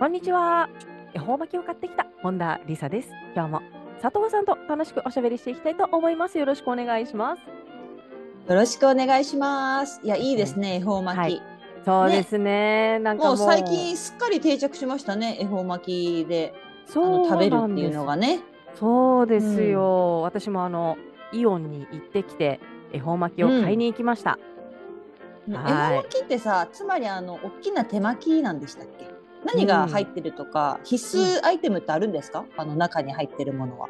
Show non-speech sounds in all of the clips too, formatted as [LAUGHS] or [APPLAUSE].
こんにちは。恵方巻きを買ってきた本田理沙です。今日も佐藤さんと楽しくおしゃべりしていきたいと思います。よろしくお願いします。よろしくお願いします。いやいいですね恵方巻き、はい。そうですね。なんかもう。最近すっかり定着しましたね恵方巻きで。あそうの食べるっていうのがね。そうですよ、私もあのイオンに行ってきて恵方巻きを買いに行きました、恵はい。方巻きってさつまりあの大きな手巻きなんでしたっけ？何が入ってるとか、必須アイテムってあるんですか、あの中に入ってるものは。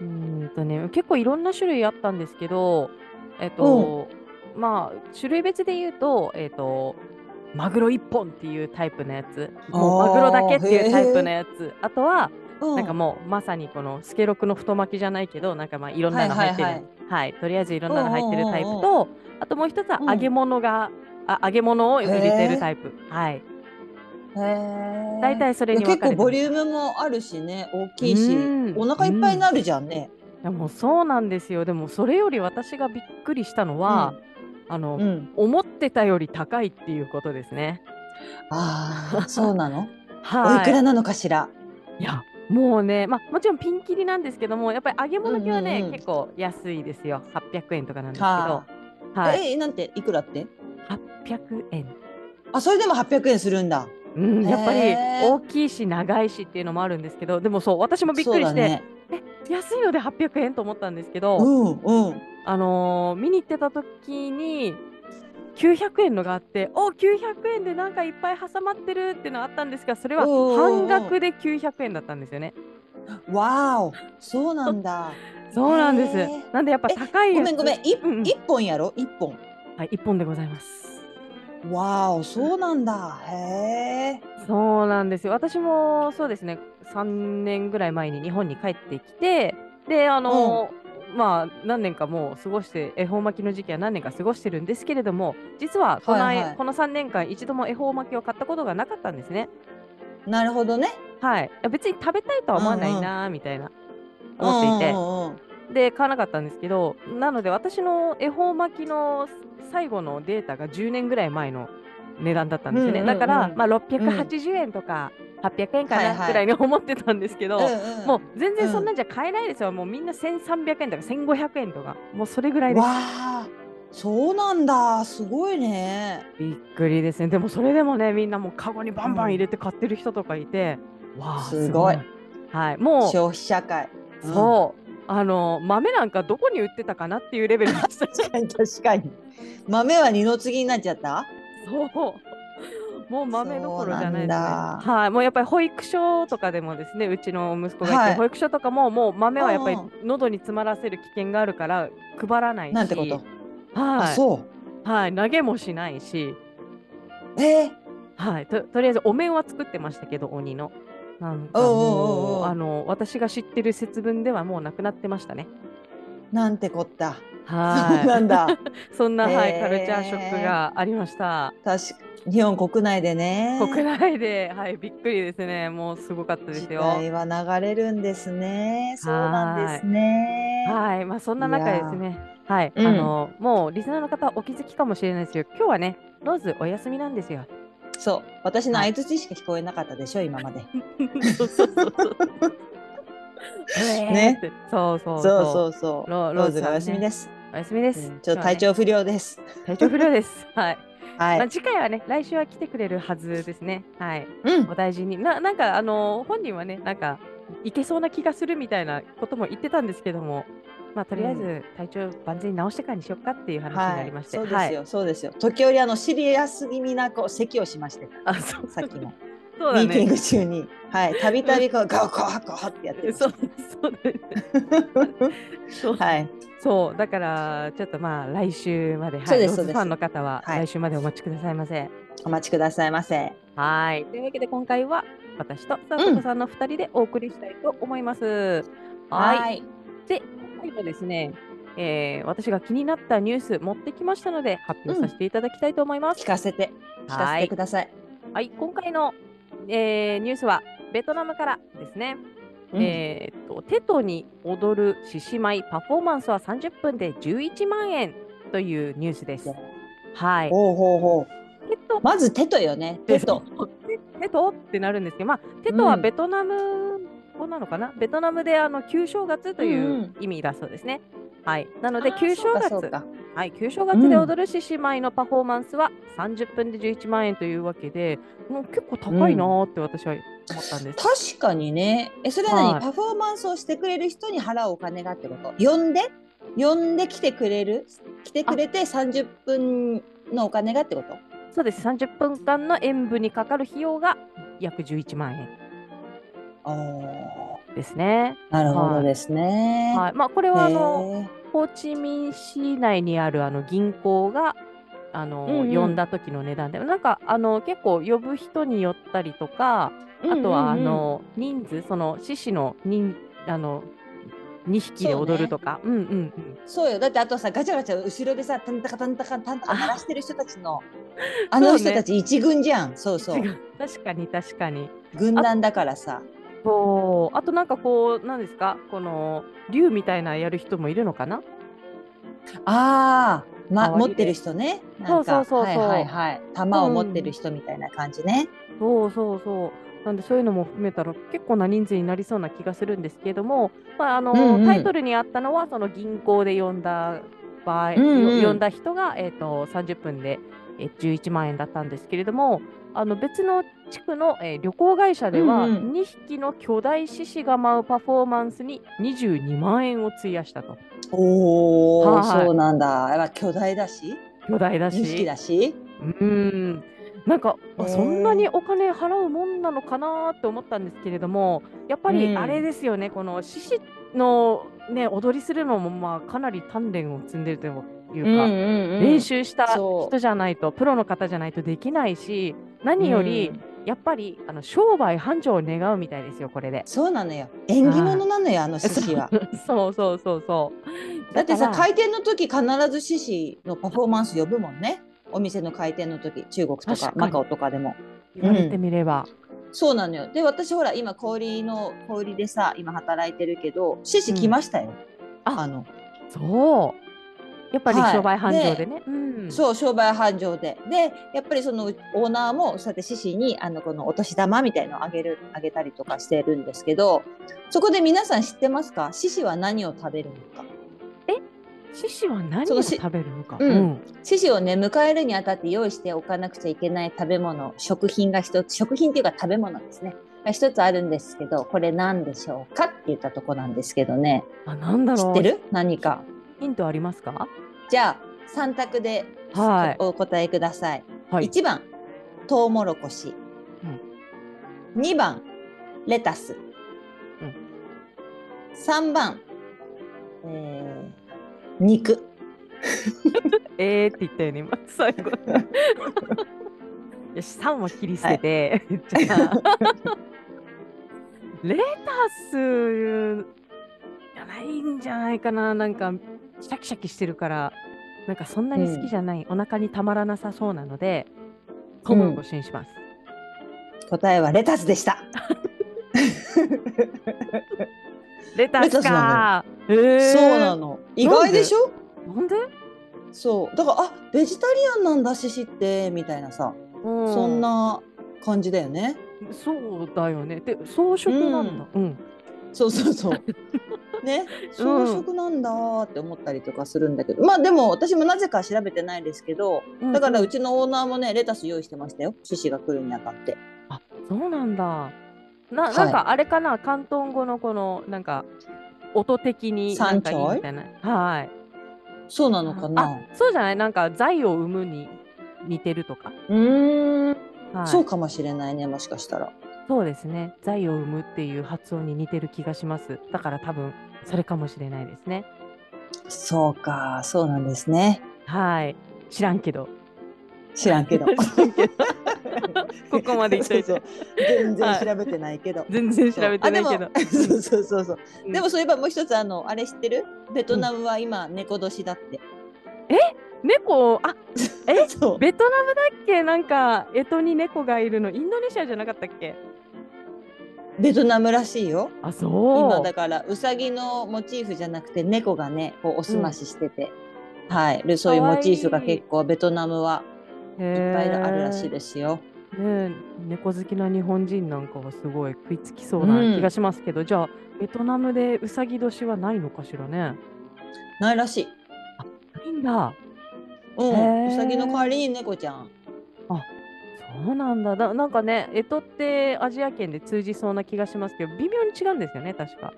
うーんとね結構いろんな種類あったんですけどえっと、まあ種類別で言うとえっとマグロ一本っていうタイプのやつ。もうマグロだけっていうタイプのやつ。あとはうなんかもうまさにこのスケロクの太巻きじゃないけどなんかまあいろんなの入ってる。ははいい。はいとりあえずいろんなの入ってるタイプうんうんとあともう一つはうん揚げ物が、あ揚げ物を入れてるタイプ。はい大体それに分かれてます。結構ボリュームもあるしね大きいしうん。お腹いっぱいになるじゃんね。いやもうそうなんですよ。でもそれより私がびっくりしたのは、あの、うん、思ってたより高いっていうことですね。ああそうなの、[LAUGHS] はい。おいくらなのかしら？いやもうね、まあ、もちろんピンキリなんですけどもやっぱり揚げ物系はね、うんうんうん。結構安いですよ。800円とかなんですけど、ははい、えなんて？いくらって？800円。あそれでも800円するんだ。うん、やっぱり大きいし長いしっていうのもあるんですけどでもそう私もびっくりして、ね、え安いので800円と思ったんですけど、うんうん。あのー見に行ってた時に900円のがあってお900円でなんかいっぱい挟まってるっていうのがあったんですがそれは半額で900円だったんですよね。わーおそうなんだ。そうなんです。なんでやっぱ高いごめんごめんいうんうん一本やろ？一本。はい、1本でございます。わーおそうなんだ。へえ。そうなんですよ。私もそうですね、3年ぐらい前に日本に帰ってきて、で、あの、まあ、何年かもう過ごして、恵方巻きの時期は何年か過ごしてるんですけれども、実はこの,、はいはいこの3年間、一度も恵方巻きを買ったことがなかったんですね。なるほどね。はい。別に食べたいとは思わないな、みたいな、思っていてうん。うんうんで、買わなかったんですけど、なので私の恵方巻きの最後のデータが10年ぐらい前の値段だったんですよね。うんうんうんだから、まあ、680円とか800円かはいはないぐらいに思ってたんですけど、うんうんもう全然そんなんじゃ買えないですよ。もうみんな1300円とか1500円とか、もうそれぐらいです。そうなんだすごいね。びっくりですね。でもそれでもね、みんなもうカゴにバンバン入れて買ってる人とかいて、わあ、すごいはい、もう、消費社会。うんそう。あの豆なんかどこに売ってたかなっていうレベルでした。確かに確かに。豆は二の次になっちゃった？そう。もう豆どころじゃないですね。はい、もうやっぱり保育所とかでもですね、うちの息子がいて、はい保育所とかももう豆はやっぱりうん喉に詰まらせる危険があるから配らないし、なんてこと？はい、あそう。はい、投げもしないし、えー、はい、ととりあえずお面は作ってましたけど、鬼の。なんかもおううあの私が知ってる節分ではもうなくなってましたね。なんてこった。はい、なんだ。[LAUGHS] そんな、はい、カルチャーショックがありました。確か日本国内でね。国内で、はい、びっくりですね。もうすごかったです時よ。代は流れるんですね。そうなんですね。はい、まあそんな中ですね。はい、うんあのもうリスナーの方はお気づきかもしれないですけど、今日はね、ローズお休みなんですよ。そう。私のはい相槌しか聞こえなかったでしょ、今まで。そうそうそうそう。ねそうそうそうそうそう。ロローズがお休みです。お休みです。うんちょっと体調不良です。体調不良です。[LAUGHS] はい。はい。まあ次回はね、来週は来てくれるはずですね。はい。うんお。大事に。ななんかあの本人はね、なんかいけそうな気がするみたいなことも言ってたんですけども、まあとりあえず体調万全に直してからにしようかっていう話になりまして、そうですよ、そうですよ。時折あのシリアス気味なこう咳をしまして、あ、そうさっきのそうだミーティンね。グ中に、はい、たびたびこうガオガオガオってやってそうそう。はい、そうだからちょっとまあ来週まで、はい、そうですそうですファンの方ははい来週までお待ちくださいませ。お待ちくださいませ。はい。というわけで今回は私とさとこさんの2人でお送りしたいと思います。はい。い。で、今回もですね、えー私が気になったニュース持ってきましたので発表させていただきたいと思います。聞かせて聞かせてください。はい、今回の、えーニュースはベトナムからですね。うんえーっとテトに踊る獅子舞パフォーマンスは30分で11万円というニュースです。はい。ほうほうほう。テトまずテトよね。テト。テテトってなるんですけど、まあ、テトはベトナム語なのかな、ベトナムであの旧正月というんうう意味だそうですね。はい、なので旧正月。はい、旧正月で踊る獅子舞のパフォーマンスは30分で11万円というわけで、もう結構高いなーって私は思ったんです。確かにね。え、それは何、はい。パフォーマンスをしてくれる人に払うお金がってこと？呼んで？呼んで来てくれる？来てくれて30分のお金がってこと？そうです、30分間の演舞にかかる費用が約11万円ですね。なるほどですね。はい、まあ、これはあの、ホーチミン市内にあるあの銀行があの、うんうん。呼んだ時の値段で。なんかあの結構呼ぶ人によったりとかあとはあの人数その獅子の人あの2匹で踊るとか。う,、んうんうん。そうよ。だってあとさガチャガチャ後ろでさタンタカタンタカタンタカ鳴らしてる人たちの [LAUGHS] あの人たち一軍じゃん。そうそう。確かに確かに。軍団だからさそう。あとなんかこうなんですか？この竜みたいなやる人もいるのかな？ああ、ま、持ってる人ね。そうそうそうそう。はいはいはい。弾を持ってる人みたいな感じね、そうそうそう。なんでそういうのも含めたら結構な人数になりそうな気がするんですけれども、まああのうんうん。タイトルにあったのはその銀行で呼んだ場合、うんうん。よ呼んだ人が、えー、と30分で、えー11万円だったんですけれどもあの別の地区の、えー旅行会社では、うんうん。2匹の巨大獅子が舞うパフォーマンスに22万円を費やしたと。おお、はい。そうなんだ。やっぱ巨大だし？巨大だし。2匹だし？うん。なんか、あへー。そんなにお金払うもんなのかなって思ったんですけれどもやっぱうん。りあれですよね、この獅子の、ね、踊りするのも、まあ、かなり鍛錬を積んでるというか、練習した人じゃないとプロの方じゃないとできないし何より、うんやっぱりあの商売繁盛を願うみたいですよこれで。そうなのよ。縁起物なのよあの獅子は。[LAUGHS] そうそうそうそう。だってさ開店の時必ず獅子のパフォーマンス呼ぶもんね。お店の開店の時中国とかマカオとかでも。言われてみれば。そうなのよ。で私ほら今小売の小売でさ今働いてるけど獅子来ましたよ、ああの。そう。やっぱりはい。商売繁盛でね。うん、そう商売繁盛で。でやっぱりそのオーナーもそうやって獅子にあのこのお年玉みたいのをあげるあげたりとかしてるんですけどそこで皆さん知ってますか？獅子は何を食べるのか？獅子は何を食べるのか？うん。獅子をね迎えるにあたって用意しておかなくちゃいけない食べ物食品が一つ食品っていうか食べ物ですね。が一つあるんですけどこれ何でしょうか？って言ったとこなんですけどね。あ、なんだろう。知ってる？何かヒントありますか？じゃあ3択ではい。お答えください、はい。1番トウモロコシ、2番レタス、うん。3番、えー肉。えーって言ったよね、今、[LAUGHS] 最後。よし、3は切り捨てて、じゃあ、レタスじゃないんじゃないかな、なんか、シャキシャキしてるから、なんかそんなに好きじゃない、お腹にたまらなさそうなので、トウモロコシにします。答えはレタスでした。レタスか。えー。そうなの。意外でしょ？なんで、そう。だからあベジタリアンなんだ獅子ってみたいなさ、うそんな感じだよね。そうだよね。で、装飾なんだ。うん。そうそうそう。[LAUGHS] ね？装飾なんだーって思ったりとかするんだけど、まあでも私もなぜか調べてないですけどだからうちのオーナーもねレタス用意してましたよ。獅子が来るにあたって。あ、そうなんだ。な、はい。なんかあれかな、広東語のこの、なんか、音的になんかいい山頂みたいな。はい。そうなのかな？あ、そうじゃない？なんか、財を生むに似てるとか。うーん、はい、そうかもしれないねもしかしたらそうですね。財を生むっていう発音に似てる気がします。だから多分、それかもしれないですね。そうか、そうなんですね。はい。知らんけど。知らんけど。[LAUGHS] [LAUGHS] ここまでそうそう全然調べてないけど。全然調べてないけどあ。でもそうそうそうそう。うんでもそういえばもう一つあのあれ知ってる？ベトナムは今猫年だって。猫、あえ？[LAUGHS] そう。ベトナムだっけ？なんか、干支に猫がいるの。インドネシアじゃなかったっけ？ベトナムらしいよ。あ、そう。今だからウサギのモチーフじゃなくて猫がねこうおすまししてて、はい。でそういうモチーフが結構ベトナムはいいっぱいあるらしいですよ。ねえ猫好きな日本人なんかはすごい食いつきそうな気がしますけど、じゃあベトナムでうさぎ年はないのかしらね？ないらしい。ないんだ。うん、へー。ウサギの代わりに猫ちゃん。そうなんだ。だなんかね干支ってアジア圏で通じそうな気がしますけど微妙に違うんですよね確か。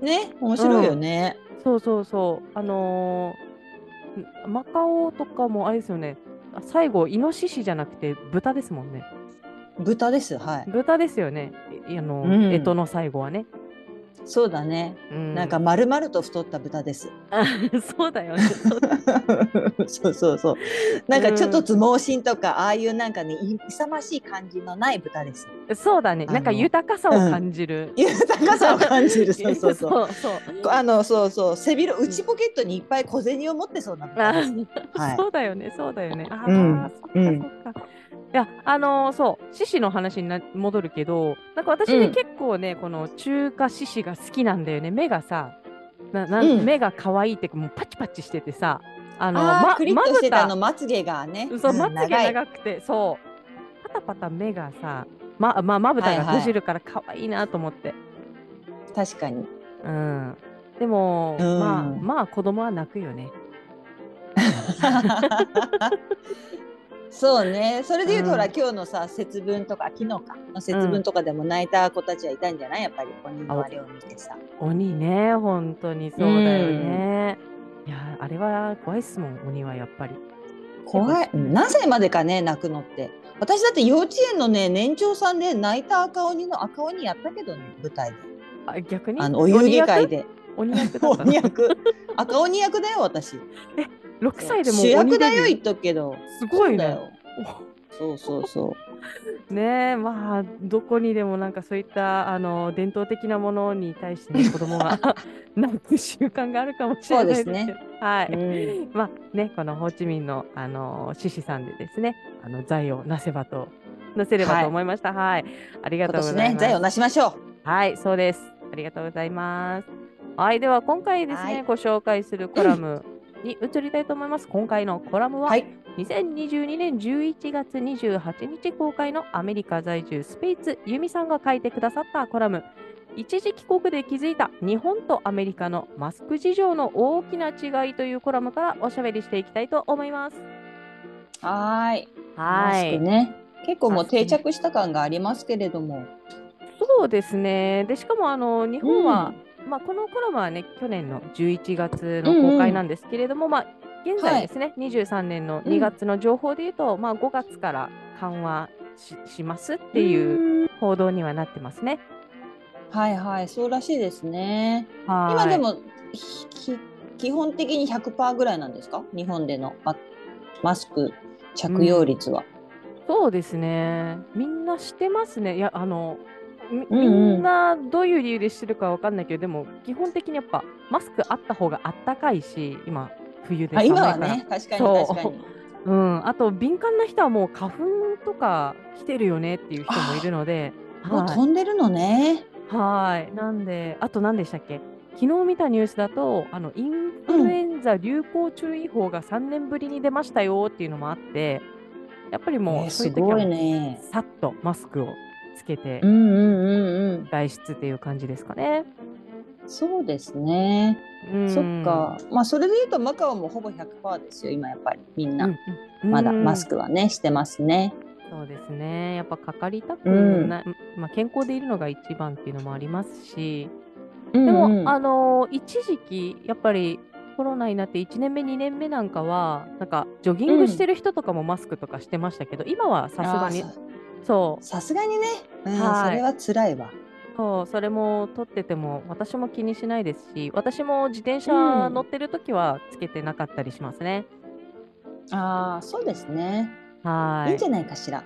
ね面白いよね。そうそうそう。あのーんマカオとかもあれですよね。あ最後イノシシじゃなくて豚ですもんね。豚ですはい。豚ですよね。いあの、うん。干支の最後はね、そうだね。うん、なんか丸々と太った豚です。あ [LAUGHS] そうだよね [LAUGHS] そうだそうそう。なんかちょっとつ盲信とか、ああいうなんかねい勇ましい感じのない豚です。そうだね。なんか豊かさを感じる。豊かさを感じる。[LAUGHS] そうそうそう。そうそう。あのそうそう背広内ポケットにいっぱい小銭を持ってそうな豚。はいそうだよね、そうだよね。ああ、うんそっかうんそっか。いや、あのーそう、獅子の話にな戻るけど、なんか私ね、うん結構ね、この中華獅子が好きなんだよね。目がさ、ななんうん目が可愛いってもうパチパチしててさ、あの、あークリッとしてたのまつげがね。そう、んまつげ長くて、そう、パタパタ目がさ、ま、ま、まぶたが閉じるから可愛いなと思って。確かに。うん。でも、うんまあ、まあ、子供は泣くよね。[LAUGHS] そうね。それで言うと、うんほら今日のさ節分とか昨日かの節分とかでも泣いた子たちはいたんじゃない？やっぱり鬼のあれを見てさ。鬼ね、本当にそうだよね。いや、あれは怖いっすもん、鬼はやっぱり。怖い。うん何歳までかね泣くのって。私だって幼稚園のね年長さんで泣いた赤鬼の赤鬼やったけどね舞台で。あ、逆に？あのお遊戯会で。鬼役？だった。[LAUGHS] 赤鬼役だよ私。6歳でもう主役だよ言っとくけど。すごいねそう。そうそうそう。ねえ、まあ、どこにでもなんかそういったあの伝統的なものに対して、ね、[LAUGHS] 子供が [LAUGHS] 泣く習慣があるかもしれないですけど。そうですはい。うんまあね、このホーチミンの、あの獅子さんでですね、あの財をなせばと、なせればと思いました。はい。ありが今とうございます。年ね財をなしましょう。はい、そうです。ありがとうございます。はい、では今回ですね、はいご紹介するコラムに移りたいと思います。今回のコラムは、はい。2022年11月28日公開のアメリカ在住スペイツユミさんが書いてくださったコラム一時帰国で気づいた日本とアメリカのマスク事情の大きな違いというコラムからおしゃべりしていきたいと思います。はーい。マはい。ね。結構もう定着した感がありますけれども。そうですね。でしかもあの日本は、まあ、このコラムはね去年の11月の公開なんですけれども、まあ、現在ですね、23年の2月の情報でいうと、まあ、5月から緩和ししますっていううん報道にはなってますね。はいはい、そうらしいですね。はい今でも基本的に100%ぐらいなんですか？日本でのママスク着用率は。そうですね。みんなしてますね。いや、あの、みうんなどういう理由でしてるかわかんないけど、でも基本的にやっぱマスクあった方があったかいし、今、冬であ寒いから。今はね、確かに確かに。[LAUGHS] うん、あと敏感な人はもう花粉とか来てるよねっていう人もいるので、もうはい飛んでるのね。はい。なんで、あと何でしたっけ？昨日見たニュースだと、あのインフルエンザ流行注意報が3年ぶりに出ましたよっていうのもあって、やっぱりもえーうそういう時は。さっとマスクをつけてうんうんうんうん。外出っていう感じですかね。そうですね。うんそっか。まあそれで言うとマカオもほぼ100%ですよ。今やっぱりみんな、うんうんまだうんマスクはねしてますね。そうですね。やっぱかかりたくうんない、まあ、健康でいるのが一番っていうのもありますし、ででも、あのー一時期、やっぱりコロナになって1年目、2年目なんかは、なんかジョギングしてる人とかもマスクとかしてましたけど、今はさすがに、そさすがにね、うん、はいそれは辛いわ。う、そうそれも取ってても私も気にしないですし私も自転車うん乗ってる時はつけてなかったりしますね。ああそうですね。はいいいんじゃないかしら。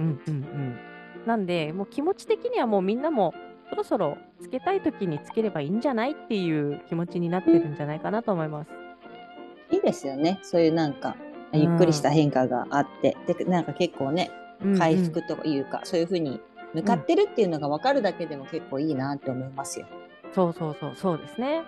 うんうんうん。なんでもう気持ち的にはもうみんなもそろそろつけたい時につければいいんじゃないっていう気持ちになってるんじゃないかなと思います。いいですよね。そういうなんかゆっくりした変化があって、でなんか結構ねうんうん回復というか、そういうふうに向かってるっていうのが分かるだけでも結構いいなって思いますよ。そうそうそうそうですね。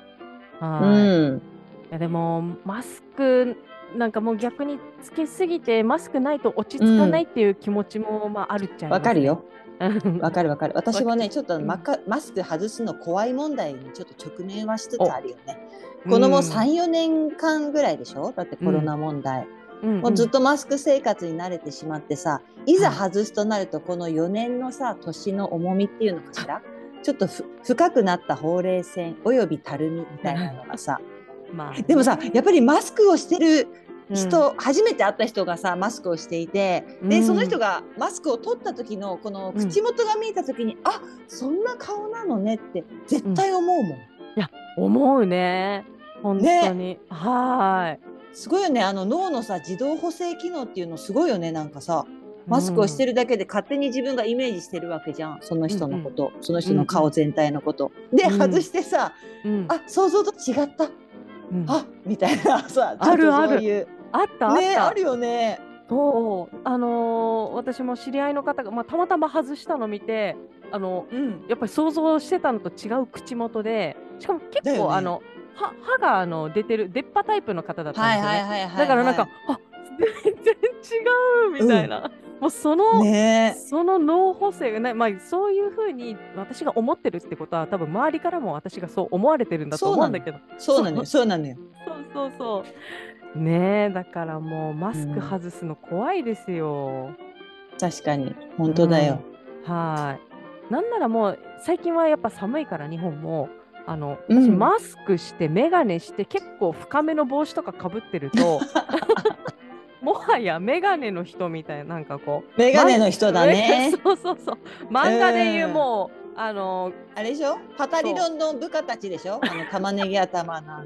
うはい。いん。やでもマスクなんかもう逆につけすぎてマスクないと落ち着かないっていう気持ちもまああるっちゃいます、ね。わかるよ。うん。わかるわかる。私もね、ちょっとうんマカマスク外すの怖い問題にちょっと直面はしつつあるよね。このもう3、4年間ぐらいでしょ？だってコロナ問題。うん、もうずっと。とマスク生活に慣れてしまってさ、い。ざ外すとなると、この4年のさ、年の重みっていうのかしら？ちょっとふ深くなったほうれい線およびたるみみたいなのがさ、まあ、でもさ、やっぱりマスクをしてるうん。人、初めて会った人がさマスクをしていてで、うん。その人がマスクを取った時のこの口元が見えた時に、あそんな顔なのねって絶対思うもん、思うね。本当に。はすごいよね。あの脳のさ自動補正機能っていうのすごいよねなんかさ。マスクをしてる。るだけで勝手に自分がイメージしてるわけじゃん。その人のこと、その人の顔全体のこと、でうん。外してさ、うん、あ想像と違った。うん。あみたいなさ [LAUGHS] あるあったあった？ねあるよね。そう。あのー私も知り合いの方が、まあ、たまたま外したの見て、あの、うん。やっぱり想像してたのと違う口元で、しかも結構、ね。あの、歯歯があの出てる出っ歯タイプの方だったんですよね。はいはいだからなんか、あ全然違うみたいな。もうその、ね。その脳補正がね、まあ、そういうふうに私が思ってるってことは多分周りからも私がそう思われてるんだと思うんだけど。そうなのよ。そう。なのよ。そうそうそう。ねえだからもうマスク外すの怖いですよ、確かに。本当だよ、うん。はい。なんならもう最近はやっぱ寒いから日本もあのうん。私マスクして眼鏡して結構深めの帽子とかかぶってると [LAUGHS] もはや眼鏡の人みたいななんかこうメガネの人だね。[LAUGHS] そうそうそう。漫画でいうもう、あのあれでしょ？パタリロンの部下たちでしょ？あの玉ねぎ頭の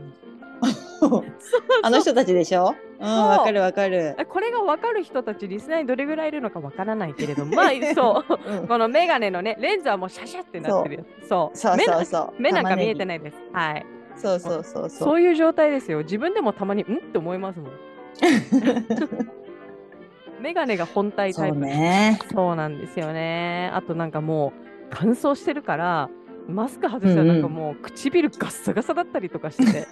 [LAUGHS] あの人たちでしょ？うんわかるわかる、これが分かる人たちリスナーにどれぐらいいるのか分からないけれども [LAUGHS] まあそう。うん。この眼鏡のねレンズはもうシャシャってなってる。よそう。そうそうそう。目なんか見えていないです。はい。そうそうそうそう。そういう状態ですよ。自分でもたまにん？って思いますもん。[LAUGHS] 眼鏡が本体タそうイプね。そうなんですよね。あとなんかもう乾燥してるからマスク外したらなんかもう唇ガッサガサだったりとかして、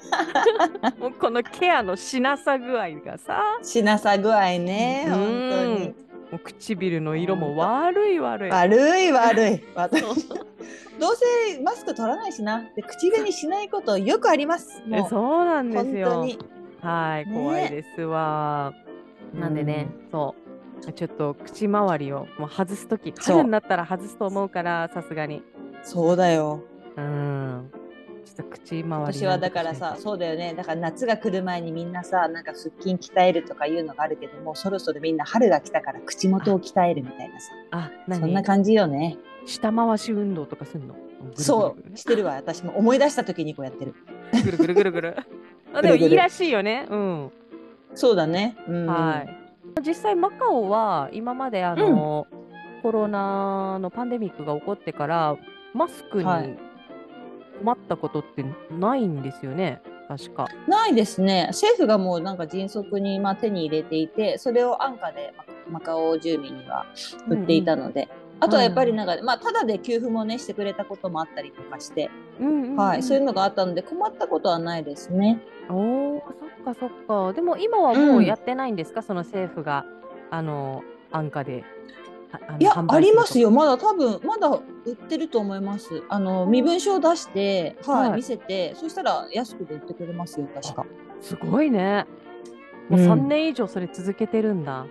[LAUGHS] もうこのケアのしなさ具合がさ。しなさ具合ねうん。本当に。もう唇の色も悪い悪い。悪い悪い。[LAUGHS] どうせマスク取らないしな。で口紅しないことよくあります。そうなんです本当よ。に。はい、ね。怖いですわ。なんでね、そう。ちょっと口周りをもう外すとき、そう。春になったら外すと思うから、さすがに。そうだよ。うん。ちょっと口周り私はだからさそうだよね。だから夏が来る前にみんなさなんか腹筋鍛えるとかいうのがあるけどもそろそろみんな春が来たから口元を鍛えるみたいなさ。あ、そんな何感じよね。下回し運動とかすんの？そう。してるわ。私も思い出した時にこうやってる。ぐるぐるぐるぐる。[LAUGHS] あでもいいらしいよね。うん。そうだね、うん、はい。実際マカオは今まであの、コロナのパンデミックが起こってからマスクにはい困ったことってないんですよね？確か。ないですね政府がもうなんか迅速にまあ手に入れていてそれを安価でマカオ住民には売っていたので、あとはやっぱりなんか、まあただで給付もねしてくれたこともあったりとかして、うんうんうんはいそういうのがあったので困ったことはないですね。おお、そっかそっか。でも今はもうやってないんですか、その政府があの安価で。いやありまするよ。まだ多分まだ売ってると思います。あの身分証出して、はい。はい見せてそしたら安くで売ってくれますよ確か。と。すごいね。もううん。3年以上それ続けてるんだ。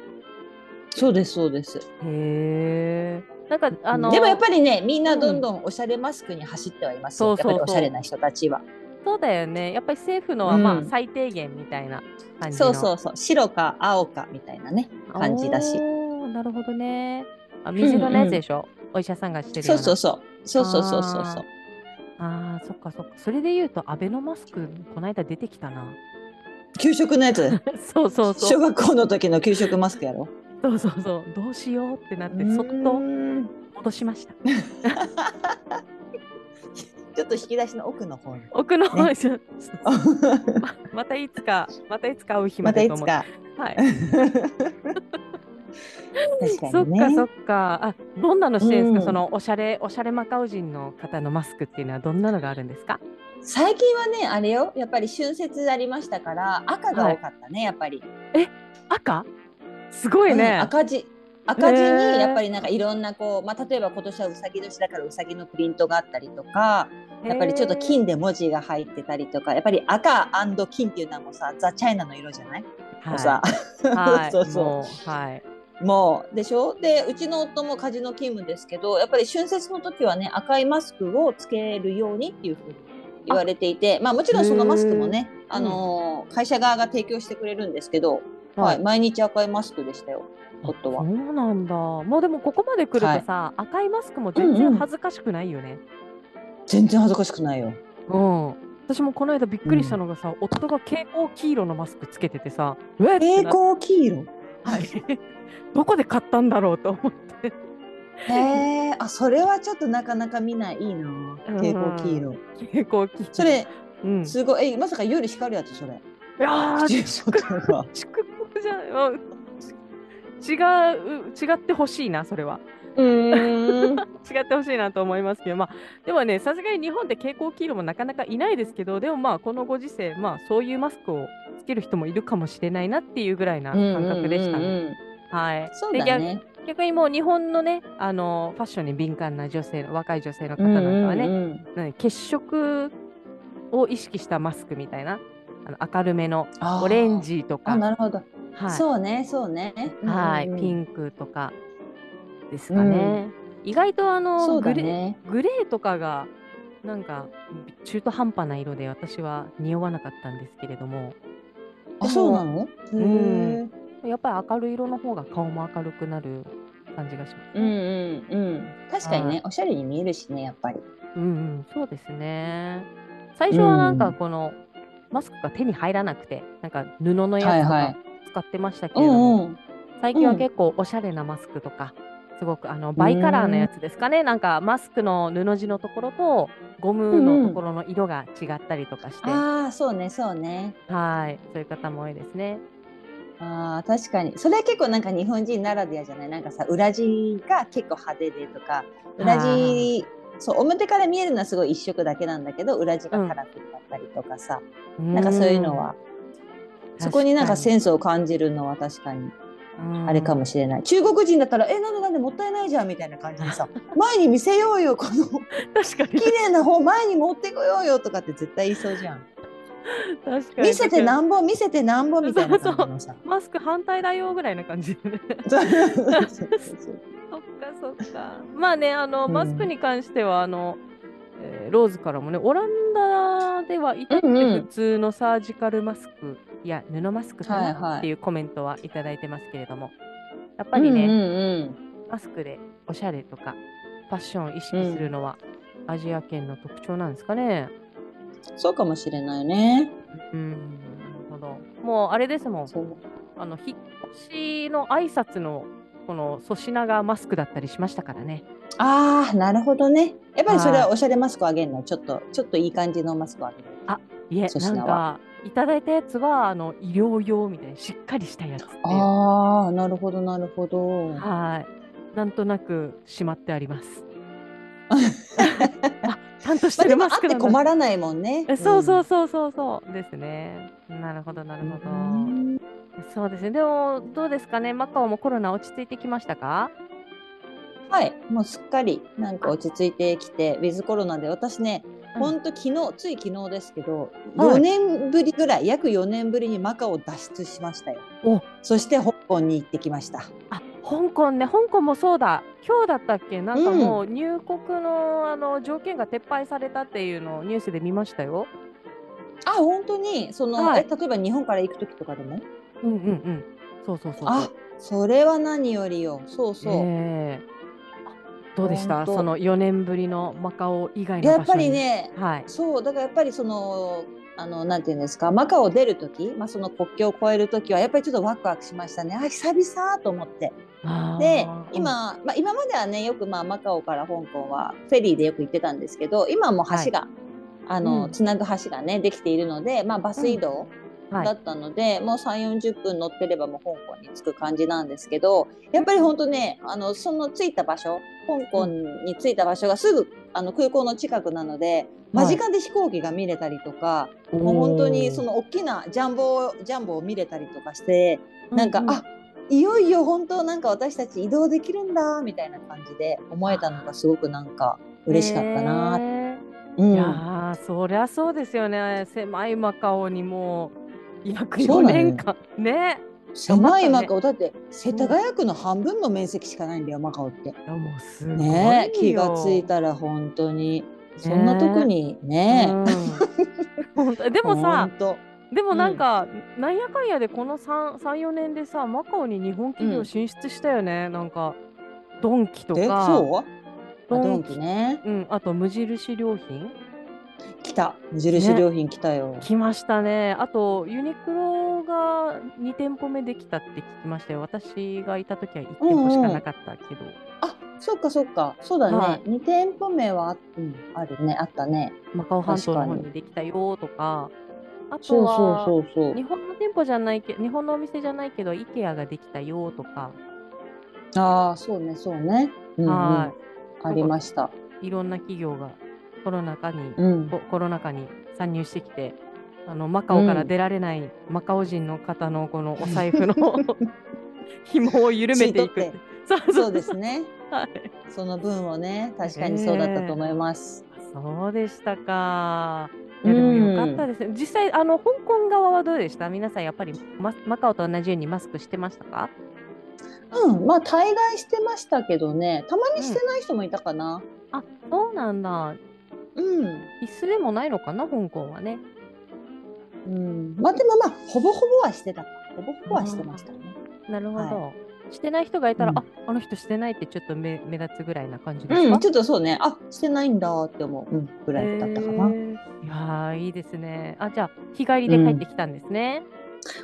そうですそうです。へえ。なんかあのでもやっぱりねみんなどんどんおしゃれマスクに走ってはいますよ、そうそうそう。おしゃれな人たちは。そうだよね。やっぱり政府のはまあうん最低限みたいな感じの。そうそうそう。白か青かみたいなね感じだし。おーなるほどね。あ水色のやつでしょ？お医者さんがしてるそううそうそう。そうそうそうそうそう。ああそっかそっかそれで言うとアベノマスクこの間出てきたな給食のやつ？[LAUGHS] そうそうそう小学校の時の給食マスクやろ？そうそうそうどうしようってなってそっとうん戻しました [LAUGHS] ちょっと引き出しの奥の方に。奥の方ねに、[LAUGHS] ままたいつかまたいつか会う日ままたでと思ういつか。はい確かにね。そっかそっか。あどんなのしてるんですか、うん。そのおしゃれおしゃれマカオ人の方のマスクっていうのはどんなのがあるんですか？最近はね、あれよ、やっぱり春節ありましたから、赤が多かったね、やっぱり。赤？すごいね、うん赤字。赤字にやっぱりなんかいろんなこう、まあ、例えば今年はうさぎ年だからうさぎのプリントがあったりとかやっぱりちょっと金で文字が入ってたりとかやっぱり赤金っていうのはもうさザ・チャイナの色じゃない、もうさ、はい、[LAUGHS] そうそう。もうはいもうでしょ？でうちの夫もカジノ勤務ですけどやっぱり春節の時はね赤いマスクをつけるようにっていうふうに言われていてまあもちろんそのマスクもね、あのー会社側が提供してくれるんですけど、はい。毎日赤いマスクでしたよ夫は。そ。うなんだ。もうでもここまで来るとさ、赤いマスクも全うんうん然恥ずかしくないよね。全然恥ずかしくないよ。うん、私もこの間びっくりしたのがさ、夫が蛍光黄色のマスクつけててさ蛍な光黄色？はい。[LAUGHS] どこで買ったんだろうと思って。へえ、あ、それはちょっとなかなか見ない、いいな。蛍光黄色。蛍光黄色。それ、うん、いすごい、え、まさか夜光るやつ、それ。やー [LAUGHS] 口外は。[LAUGHS] 祝福じゃ違う違ってほしいなそれはうーん。[LAUGHS] 違ってほしいなと思いますけどまあでもねさすがに日本で蛍光黄色もなかなかいないですけどでもまあこのご時世まあそういうマスクをつける人もいるかもしれないなっていうぐらいな感覚でしたね。うんうんうんうんはい。そうでだね。逆逆にもう日本のねあのファッションに敏感な女性若い女性の方なんかはね、うんうん血色を意識したマスクみたいなあの明るめのオレンジとかあ、なるほど。はいそうね、そうね。はい、うんうんピンクとかですかね。意外とあのそうだグレね。グレーとかがなんか中途半端な色で私は匂わなかったんですけれどもあ、そうなの？へんえ。やっぱり明るい色の方が顔も明るくなる感じがします。うんうんうん。確かにはね、おしゃれに見えるしね、やっぱり。うんうん、そうですね。最初はなんうんかこの、マスクが手に入らなくてなんか布のやつとはいはかい使ってましたけども、んうん。最近はうん結構おしゃれなマスクとか、すごくあのバイカラーのやつですかね、なんかマスクの布地のところとゴムのところの色が違ったりとかして、ああ、そうね、そうね。はい、そういう方も多いですね。ああ確かに。それは結構なんか日本人ならではじゃない？なんかさ裏地が結構派手でとか裏地そう表から見えるのはすごい一色だけなんだけど裏地がカラフルだったりとかさ、なんかそういうのは。そこになんかセンンスを感じるのは確かにあれかもししれない、中国人だったら「えなんでなんでもったいないじゃん」みたいな感じでさ [LAUGHS] 前に見せようよこの。確かに。綺麗な方前に持ってこようよとかって絶対言いそうじゃん。確かに。見せてなんぼ見せてなんぼみたいな感じのさ。マスク反対だよぐらいな感じ。でね。[LAUGHS] そっかそっか。まあね、あの、うん。マスクに関しては、あの、えーローズからもね、オランダでは至って普通のサージカルマスク、いや、布マスクかはいはないっていうコメントはいただいてますけれども、やっぱりね、うんうんうんマスクでおしゃれとか、ファッションを意識するのは、アジア圏の特徴なんですかね。そうかもしれないね。うん、なるほど。もうあれですもん、あの、引っ越しの挨拶のこの粗品がマスクだったりしましたからね。ああ、なるほどね。やっぱりそれははいおしゃれマスクをあげるの、ちょっと、ちょっといい感じのマスクをあげる。いえ、なんか、いただいたやつは、あの、医療用みたいな、しっかりしたやつ。ああ、なるほど、なるほど。はい。なんとなくしまってあります。[LAUGHS] あ、ちゃんとしてるマスクなんだ。て困らないもんね。えそうそうそうそうそうですね。なるほど、なるほど。うんそうですね。でも、どうですかね？マカオもコロナ落ち着いてきましたか？はい、もうすっかりなんか落ち着いてきて、ウィズコロナで私ね、うんほんと昨日、つい昨日ですけど、はい4年ぶりぐらい、約4年ぶりにマカオを脱出しましたよ。おそして香港に行ってきました。あ、香港ね。香港もそうだ。今日だったっけ？なんかもう入国の,、あの条件が撤廃されたっていうのをニュースで見ましたよ。あ、本当に、その、はいえ例えば日本から行く時とかでも？うんうんうん。そうそうそう。あ、それは何よりよ。そうそう。ええあどうでした？その4年ぶりのマカオ以外のやっぱ。りねはい。そうだからやっぱりそのあのなんていうんですか？マカオを出る時、まあ、その国境を越える時はやっぱりちょっとワクワクしましたね。あ久々と思って。で、今、まあ、今まではねよくまあマカオから香港はフェリーでよく行ってたんですけど今はもう橋が、あのうん。つなぐ橋がねできているので、まあ、バス移動はいだったので、もう3 4 0分乗ってればもう香港に着く感じなんですけどやっぱり本当ねあのその着いた場所香港に着いた場所がすぐあの空港の近くなので間近で飛行機が見れたりとか、もう本当にその大きなジャンボジャンボを見れたりとかしてなんか、ううあいよいよ本当なんか私たち移動できるんだみたいな感じで思えたのがすごくなんか嬉しかったな、へうん。ーいやーそりゃそうですよね。狭いマカオにもう約4そうだね年間。ね。狭いマカオだって世田谷区の半分の面積しかないんだよマカオって。もうすね気がついたら本当に。そんなとこにね。うん。でもさでもなんか、なんやかんやでこの34年でさマカオに日本企業うん進出したよね、なんかドンキとえかドンキね。うん、あと無印良品来た。無印良品来たよ、来ましたね。あとユニクロが2店舗目できたって聞きましたよ。私がいた時は1店舗しかなかったけど、あそっかそっか。そうだね、はい。二店舗目はあ,、うん、あるね。あったね。マカオ半島の方にできたよとか。あとそうはそうそうそう。日本の店舗じゃないけ日本のお店じゃないけど IKEA ができたよとか、ああそうねそうね、うんうん、はありました。いろんな企業がコロナ禍に、うん。ココロナ禍に参入してきてあのマカオから出られないマカオ人の方のこのお財布の [LAUGHS] 紐を緩めていくて。そうですね。[LAUGHS] はい。その分をね確かにそうだったと思います、そうでしたか。いやでもよかったですね。実際あの香港側はどうでした？皆さんやっぱりママカオと同じようにマスクしてましたか？うん、まあ大概してましたけどね。たまにしてない人もいたかな。あ、そうなんだ。うん、必須でもないのかな香港はね。うん、まあでもまあほぼほぼはしてたほぼほぼはしてましたねなるほど。はしてない人がいたら、うんああの人してないってちょっと目目立つぐらいな感じですか？うん、ちょっとそうねあしてないんだって思う、うん、ぐらいだったかな、いやーいいですね。あじゃあ日帰りで帰ってきたんですね。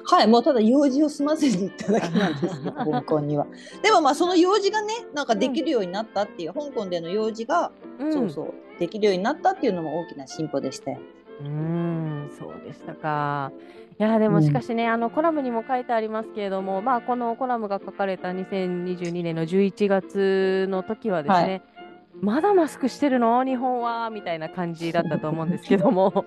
はいもうただ用事を済ませに行っただけなんですけど [LAUGHS] 香港には。でもまあその用事がねなんかできるようになったっていう、香港での用事が、うん、そうそうできるようになったっていうのも大きな進歩でしたようーん、そうでしたか。いやーでもうんしかしね、あのコラムにも書いてありますけれども、まあ、このコラムが書かれた2022年の11月の時はですね、まだマスクしてるの？日本は？みたいな感じだったと思うんですけども、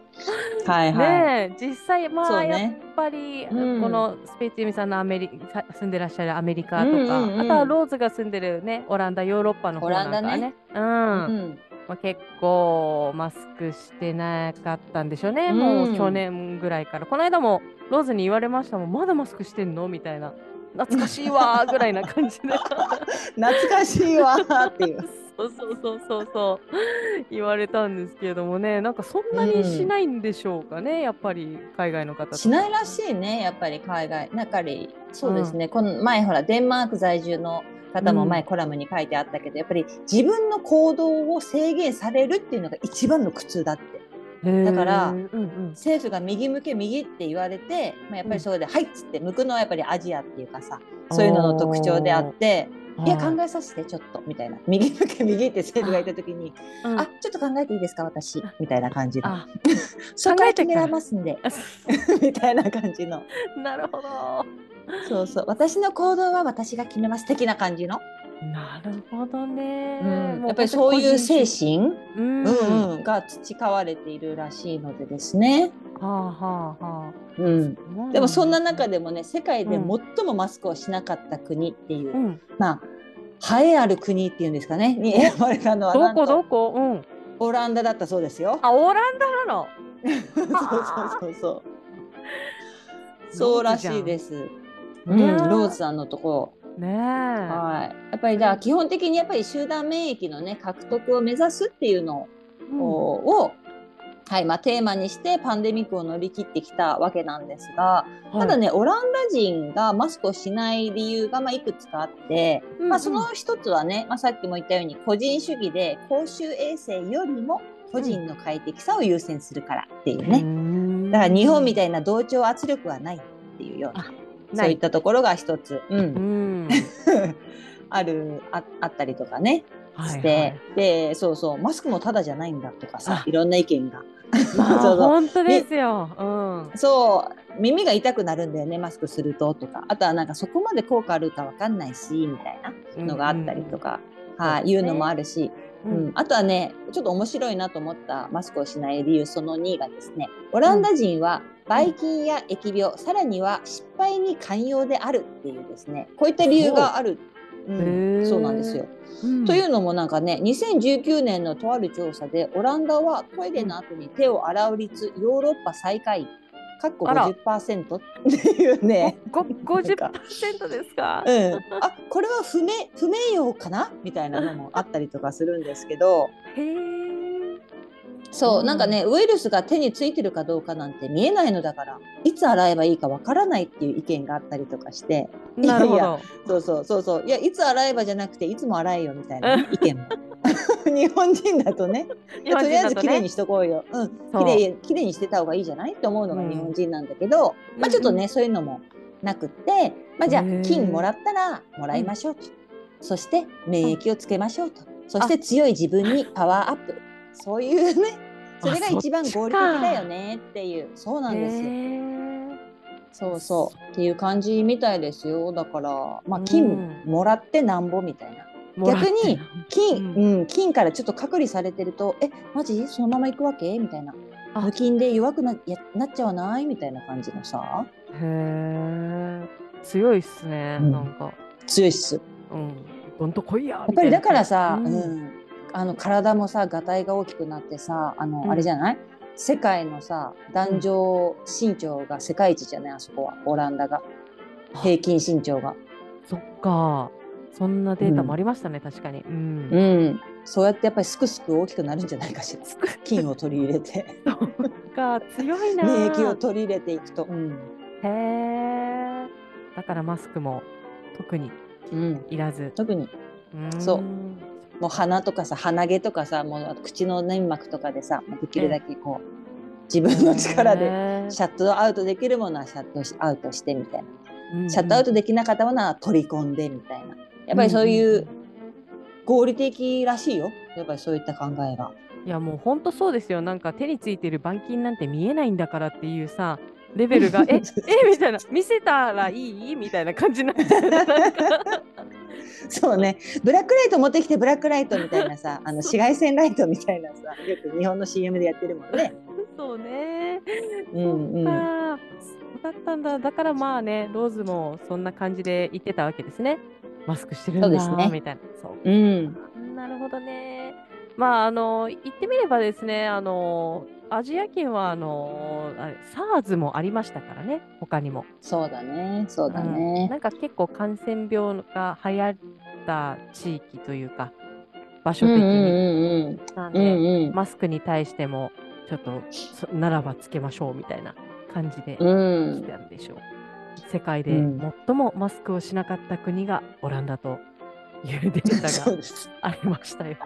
はいはい、ねえ実際、まあ、やっぱり、うん。このスペーツユミさんのアメリさ住んでらっしゃるアメリカとか、うんうんうん。あとはローズが住んでるね、オランダ、ヨーロッパの方なんかはね、うん。うん。まあ、結構マスクしてなかったんでしょうね、うん。もう去年ぐらいから。この間もローズに言われましたもん、まだマスクしてんの？みたいな。懐かしいわーぐらいな感じで。[LAUGHS] 懐かしいわーっていうそうそうそうそう。そ [LAUGHS] う言われたんですけれどもね、なんかそんなにしないんでしょうかね、やっぱり海外の方しないらしいねやっぱり海外。なんかりそうですね、この前ほらデンマーク在住の方も前コラムに書いてあったけど、やっぱり自分の行動を制限されるっていうのが一番の苦痛だって。だからうんうん。政府が右向け右って言われて、まあ、やっぱりそれで「はい」っつって向くのはやっぱりアジアっていうかさそういうのの特徴であって「いや考えさせてちょっと」みたいな「[LAUGHS] 右向け右」って政府が言った時に「うん。あちょっと考えていいですか私」みたいな感じの。あ「[LAUGHS] そこから決められますんで」[LAUGHS] みたいな感じの。なるほど。そうそう。私の行動は私が決めます的な感じの、なるほどね。うん。もやっぱりそういう精神、神、うんが培われているらしいのでですね、はあはあはうん、あ。でもそんな中でもね世界でうん最もマスクをしなかった国っていう、うん、まあ栄えある国っていうんですかね。に選ばれたのはどこどとこ？うん。オランダだったそうですよ。あ、オランダなの？[LAUGHS] そうそうそうそう。そうらしいです。うん、ローズさんのとこね。はい。やっぱりじゃあ基本的にやっぱり集団免疫のね獲得を目指すっていうのうん。を、はいまあ、テーマにしてパンデミックを乗り切ってきたわけなんですが、はい。ただねオランダ人がマスクをしない理由がまあいくつかあって、うんうん。まあ、その一つはね、まあ、さっきも言ったように個人主義で公衆衛生よりも個人の快適さを優先するからっていうね、ねだから日本みたいいな同調圧力はないっていうような。あそういったところが一つ、うん。うん。[LAUGHS] あるああったりとかね。はいして、でそうそう。マスクもただじゃないんだとかさあ。いろんな意見が。[LAUGHS] まあ [LAUGHS] そうそう。本当ですよ。うん。そう。耳が痛くなるんだよねマスクするととか。あとはなんかそこまで効果あるかわかんないしみたいなのがあったりとか、はい、そうですねいうのもあるし、ううん。ん、あとはねちょっと面白いなと思ったマスクをしない理由その2がですねオランダ人はばい菌や疫病、さらには失敗に寛容であるっていうですねこういった理由がある。うへん、ー。そうなんですよ。うん。というのもなんかね2019年のとある調査でオランダはトイレの後に手を洗う率ヨーロッパ最下位かっこあら50%っていうね。ご五十パーセントですか？うん、あこれは不明不名誉かな？みたいなのもあったりとかするんですけどへえ。そう、うん。なんかねウイルスが手についてるかどうかなんて見えないのだからいつ洗えばいいかわからないっていう意見があったりとかして。なるほいやど。そうそうそうそう。いやいつ洗えばじゃなくていつも洗えよみたいなね、意見も。[LAUGHS] 日本人だとね。[LAUGHS] 日本とりあえず綺麗に。しとこうよ。うん、そう。綺麗綺麗にしてた方がいいじゃないって思うのがうん。日本人なんだけど、まあちょっとね、そういうのもなくって、まあじゃあ金もらったらもらいましょうと。そして免疫をつけましょうと。そして強い自分にパワーアップ。そういうね、それが一番合理的だよねっていう。そうなんですよ。よ。そうそう。っていう感じみたいですよ。だから、まあうん金もらってなんぼみたいな。逆に金、ううん、金からちょっと隔離されてると、え、マジ？そのまま行くわけ？みたいな。あ無菌で弱くなやなっちゃわない？みたいな感じのさ、へえ。強いっすね。うんなんか。強いっす。うん。どんと来いや。やっぱりだからさ、みたいなうんあの体もさ、がたいが大きくなってさ、あの、うんあれじゃない？世界のさ、男女身長が世界一じゃない？あそこは、オランダが。平均身長が。そっか。そんなデータもありましたね、確かに。うん。うん。そうやってやっぱりすくすく大きくなるんじゃないかしら。つく菌を取り入れて、そっか、強いな。免疫を取り入れていくと。うん。へえ。だからマスクも特にうん。いらず。特にそうもう鼻とかさ鼻毛とかさもう口の粘膜とかでさできるだけこう自分の力でへシャットアウトできるものはシャットアウトしてみたいな。ーシャットアウトできなかったものは取り込んでみたいな。やっぱりそういう合理的らしいよ。やっぱりそういった考えが。いやもうほんとそうですよ。なんか手についてるばい菌なんて見えないんだからっていうさ、レベルが、え、[LAUGHS] えみたいな、見せたらいい？みたいな感じになってる。なんか [LAUGHS] そうねブラックライト持ってきてブラックライトみたいなさ [LAUGHS] あの紫外線ライトみたいなさよく日本の CM でやってるもんね。そうね。うんだったんだ。だからまあね、ローズもそんな感じで言ってたわけですね。マスクしてるんだねみたいな。そううんなるほどね。まあ、あの、言ってみればですね、あの、アジア圏は、あの、あれ SARS もありましたからね、他にも。そうだねそうだうんね。なんか結構感染病が流行った地域というか、場所的に。うんうんうんうんなんで、うんマスクに対しても、ちょっと、そならばつけましょうみたいな感じでうん来たんでしょう。世界でうん最もマスクをしなかった国がオランダというデータが。[LAUGHS] ありましたよ。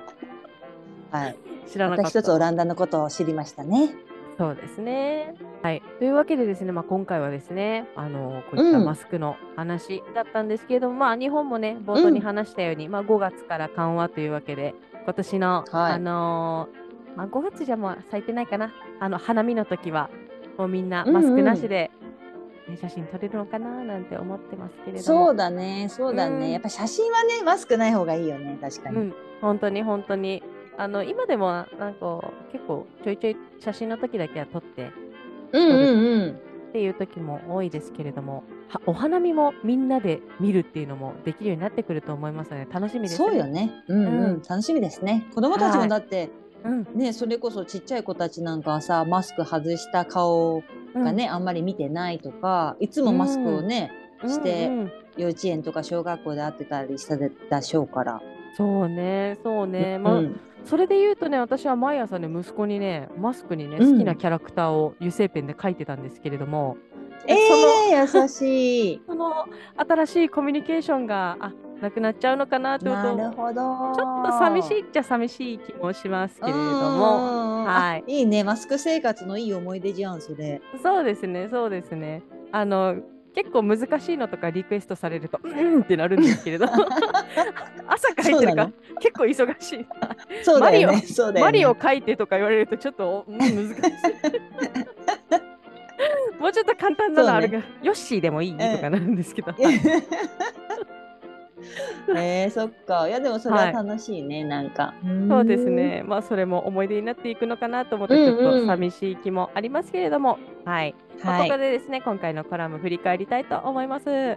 はい。知らなかった。一つオランダのことを知りましたね。そうですね。はい。というわけでですね、まあ、今回はですね、あのこういったうんマスクの話だったんですけれども、まあ、日本もね、冒頭に話したように、まあ、5月から緩和というわけで、今年の、はいあのーまあ、5月じゃもう咲いてないかな、あの花見の時は、もうみんなうんうんマスクなしで、ね写真撮れるのかななんて思ってますけれども。そうだね、そうだね。うんやっぱ写真はね、マスクない方がいいよね、確かに。うん、本当に本当に。あの今でもなんか結構ちょいちょい写真の時だけは撮ってうんうんうん。っていう時も多いですけれども、はお花見もみんなで見るっていうのもできるようになってくると思いますので、楽しみです、そうよ。ね。うんうん、うん楽しみですね。子供たちもだって、うん。ね、それこそちっちゃい子たちなんかはさ、マスク外した顔がね、あんまり見てないとか、いつもマスクをね、うん、してうんうん幼稚園とか小学校で会ってたりしたでしょうから。そうね、そうね。まあ、うんそれで言うとね、私は毎朝ね、息子にね、マスクにね、うん好きなキャラクターを油性ペンで描いてたんですけれども、えー、優しい。[LAUGHS] その新しいコミュニケーションがあなくなっちゃうのかなというと、なるほど。ちょっと寂しいっちゃ寂しい気もしますけれども、もはいいいね、マスク生活のいい思い出じゃん、それ。そうですね、そうですね。あの結構難しいのとかリクエストされると、うんってなるんですけれど、[LAUGHS] 朝書いてるか結構忙しい。マリそうだよね。マリオ書いてとか言われるとちょっと、うん、難しい。[LAUGHS] もうちょっと簡単なのあるが、ヨッシーでもいい？とかなるんですけど。[LAUGHS] [LAUGHS] えー、そっか。いや、でもそれは楽しいね、なんか。そうですね。まあそれも思い出になっていくのかなと思ってちょっと寂しい気もありますけれども、はい。うーん。はいまあここ。でですね、今回のコラム振り返りたいと思います。は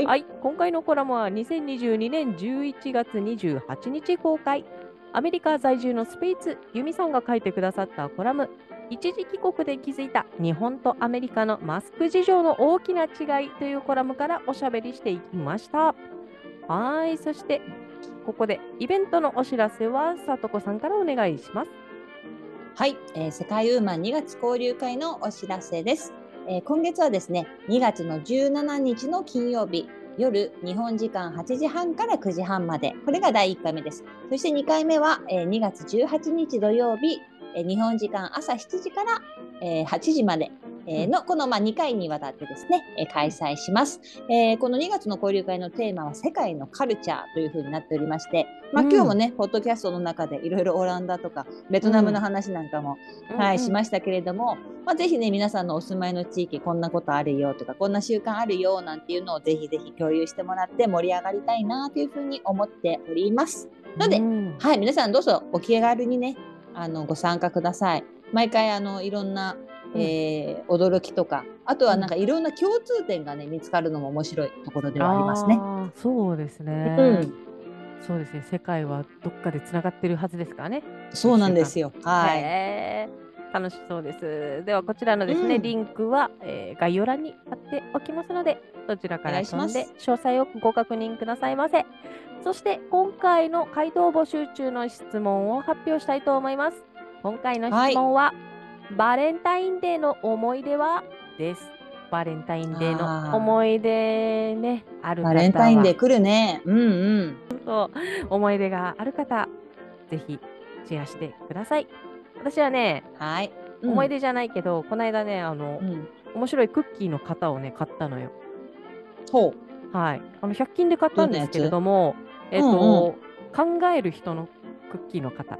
い。はい、今回のコラムは2022年11月28日公開。アメリカ在住のスペイツ、ユミさんが書いてくださったコラム、一時帰国で気づいた日本とアメリカのマスク事情の大きな違いというコラムからおしゃべりしていきました。はい、そしてここでイベントのお知らせはさとこさんからお願いします。はい、えー世界ウーマン2月交流会のお知らせです。えー今月はですね、2月の17日の金曜日、夜日本時間8時半から9時半まで、これが第1回目です。そして2回目は、えー2月18日土曜日、えー日本時間朝7時から、えー8時まで、のこの、まあ、2回にわたってですね、えー開催します。えーこの2月の交流会のテーマは世界のカルチャーというふうになっておりまして、まあ、うん今日もね、ポッドキャストの中でいろいろオランダとかベトナムの話なんかも、はい、しましたけれども、まあ、ぜひね、皆さんのお住まいの地域、こんなことあるよとか、こんな習慣あるよなんていうのをぜひぜひ共有してもらって盛り上がりたいなというふうに思っております。のでうんはい、皆さんどうぞお気軽にね、あの、ご参加ください。毎回、あの、いろんな、うんえー驚きとか、あとはなんかいろんな共通点がね、見つかるのも面白いところではありますね。そうですね。うん、そうですね。世界はどっかでつながってるはずですからね。そうなんですよ。はい。楽しそうです。ではこちらのですね、うんリンクは、えー概要欄に貼っておきますので、そちらから飛んで詳細をご確認くださいませ。そして今回の回答募集中の質問を発表したいと思います。今回の質問は、バレンタインデーの思い出は？です。バレンタインデーの思い出ね、ある方はバレンタインデー来るね。うんうん。そう思い出がある方、ぜひシェアしてください。私はね、はい。思い出じゃないけど、この間ね、あの、うん。面白いクッキーの型をね、買ったのよ。ほう。はい。あの、100均で買ったんですけれども、えっうんと、考える人のクッキーの型。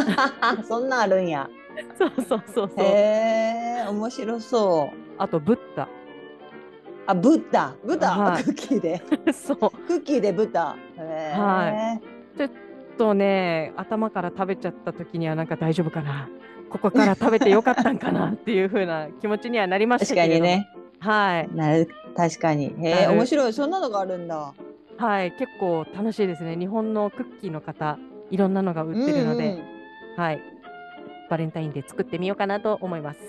[LAUGHS] そんなんあるんや。[LAUGHS] そうそうそうそう。へえ、面白そう。あと、ブッダ。あ、ブッダ、ブッダ、はいクッキーで。[LAUGHS] そう。クッキーでブッダ。はちょっとね、頭から食べちゃった時にはなんか大丈夫かな。ここから食べてよかったんかなっていう風な気持ちにはなりまし確たけれども。[LAUGHS] かにね。はい。なる、確かに。へえ、面白い。そんなのがあるんだ。はい。結構楽しいですね。日本のクッキーの型、いろんなのが売ってるので、うんうんはい。バレンタインで作ってみようかなと思います。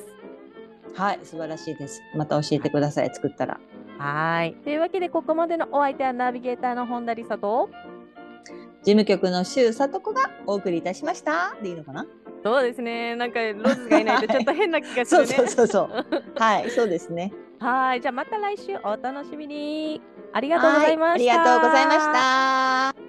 はい、素晴らしいです。また教えてください。作ったら。はい。というわけで、ここまでのお相手はナビゲーターの本田理沙と、事務局の周さとこがお送りいたしました。でいいのかな？そうですね。なんかローズがいないとちょっと変な気がすそうるね。そうそうそう。[LAUGHS] はい、そうですね。はい。じゃあまた来週お楽しみに。ありがとうございました。はいありがとうございました。